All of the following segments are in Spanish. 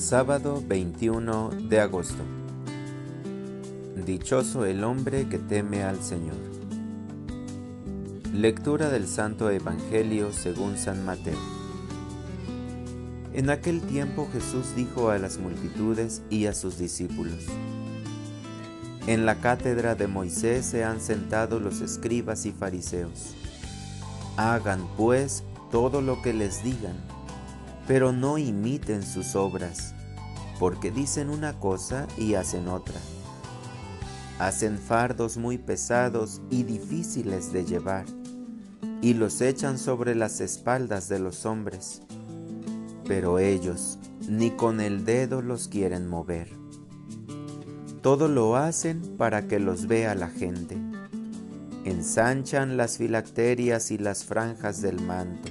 Sábado 21 de agosto. Dichoso el hombre que teme al Señor. Lectura del Santo Evangelio según San Mateo. En aquel tiempo Jesús dijo a las multitudes y a sus discípulos, En la cátedra de Moisés se han sentado los escribas y fariseos. Hagan pues todo lo que les digan pero no imiten sus obras, porque dicen una cosa y hacen otra. Hacen fardos muy pesados y difíciles de llevar, y los echan sobre las espaldas de los hombres, pero ellos ni con el dedo los quieren mover. Todo lo hacen para que los vea la gente. Ensanchan las filacterias y las franjas del manto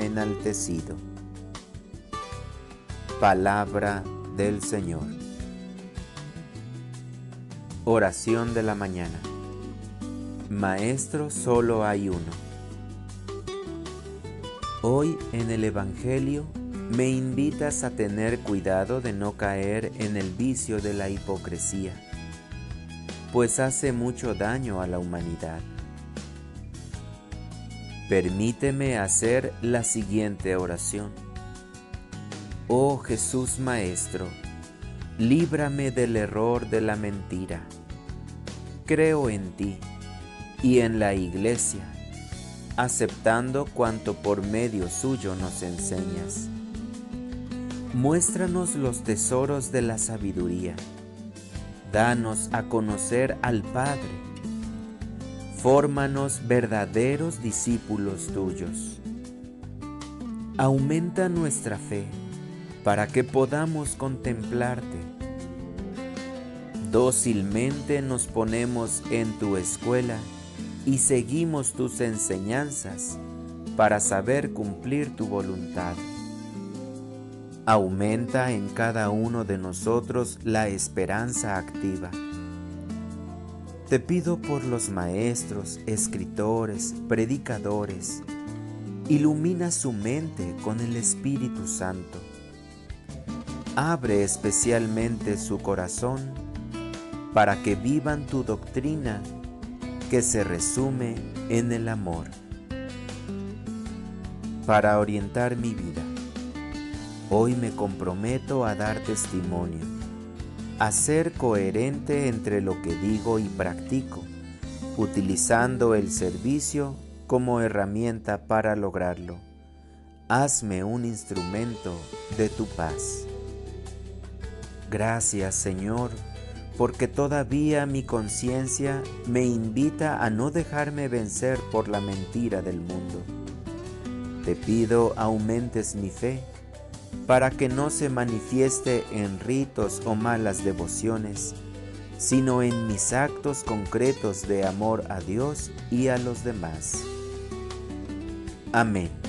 enaltecido. Palabra del Señor. Oración de la mañana. Maestro solo hay uno. Hoy en el Evangelio me invitas a tener cuidado de no caer en el vicio de la hipocresía, pues hace mucho daño a la humanidad. Permíteme hacer la siguiente oración. Oh Jesús Maestro, líbrame del error de la mentira. Creo en ti y en la Iglesia, aceptando cuanto por medio suyo nos enseñas. Muéstranos los tesoros de la sabiduría. Danos a conocer al Padre Fórmanos verdaderos discípulos tuyos. Aumenta nuestra fe para que podamos contemplarte. Dócilmente nos ponemos en tu escuela y seguimos tus enseñanzas para saber cumplir tu voluntad. Aumenta en cada uno de nosotros la esperanza activa te pido por los maestros, escritores, predicadores, ilumina su mente con el Espíritu Santo. Abre especialmente su corazón para que vivan tu doctrina que se resume en el amor. Para orientar mi vida, hoy me comprometo a dar testimonio a ser coherente entre lo que digo y practico, utilizando el servicio como herramienta para lograrlo. Hazme un instrumento de tu paz. Gracias Señor, porque todavía mi conciencia me invita a no dejarme vencer por la mentira del mundo. Te pido aumentes mi fe para que no se manifieste en ritos o malas devociones, sino en mis actos concretos de amor a Dios y a los demás. Amén.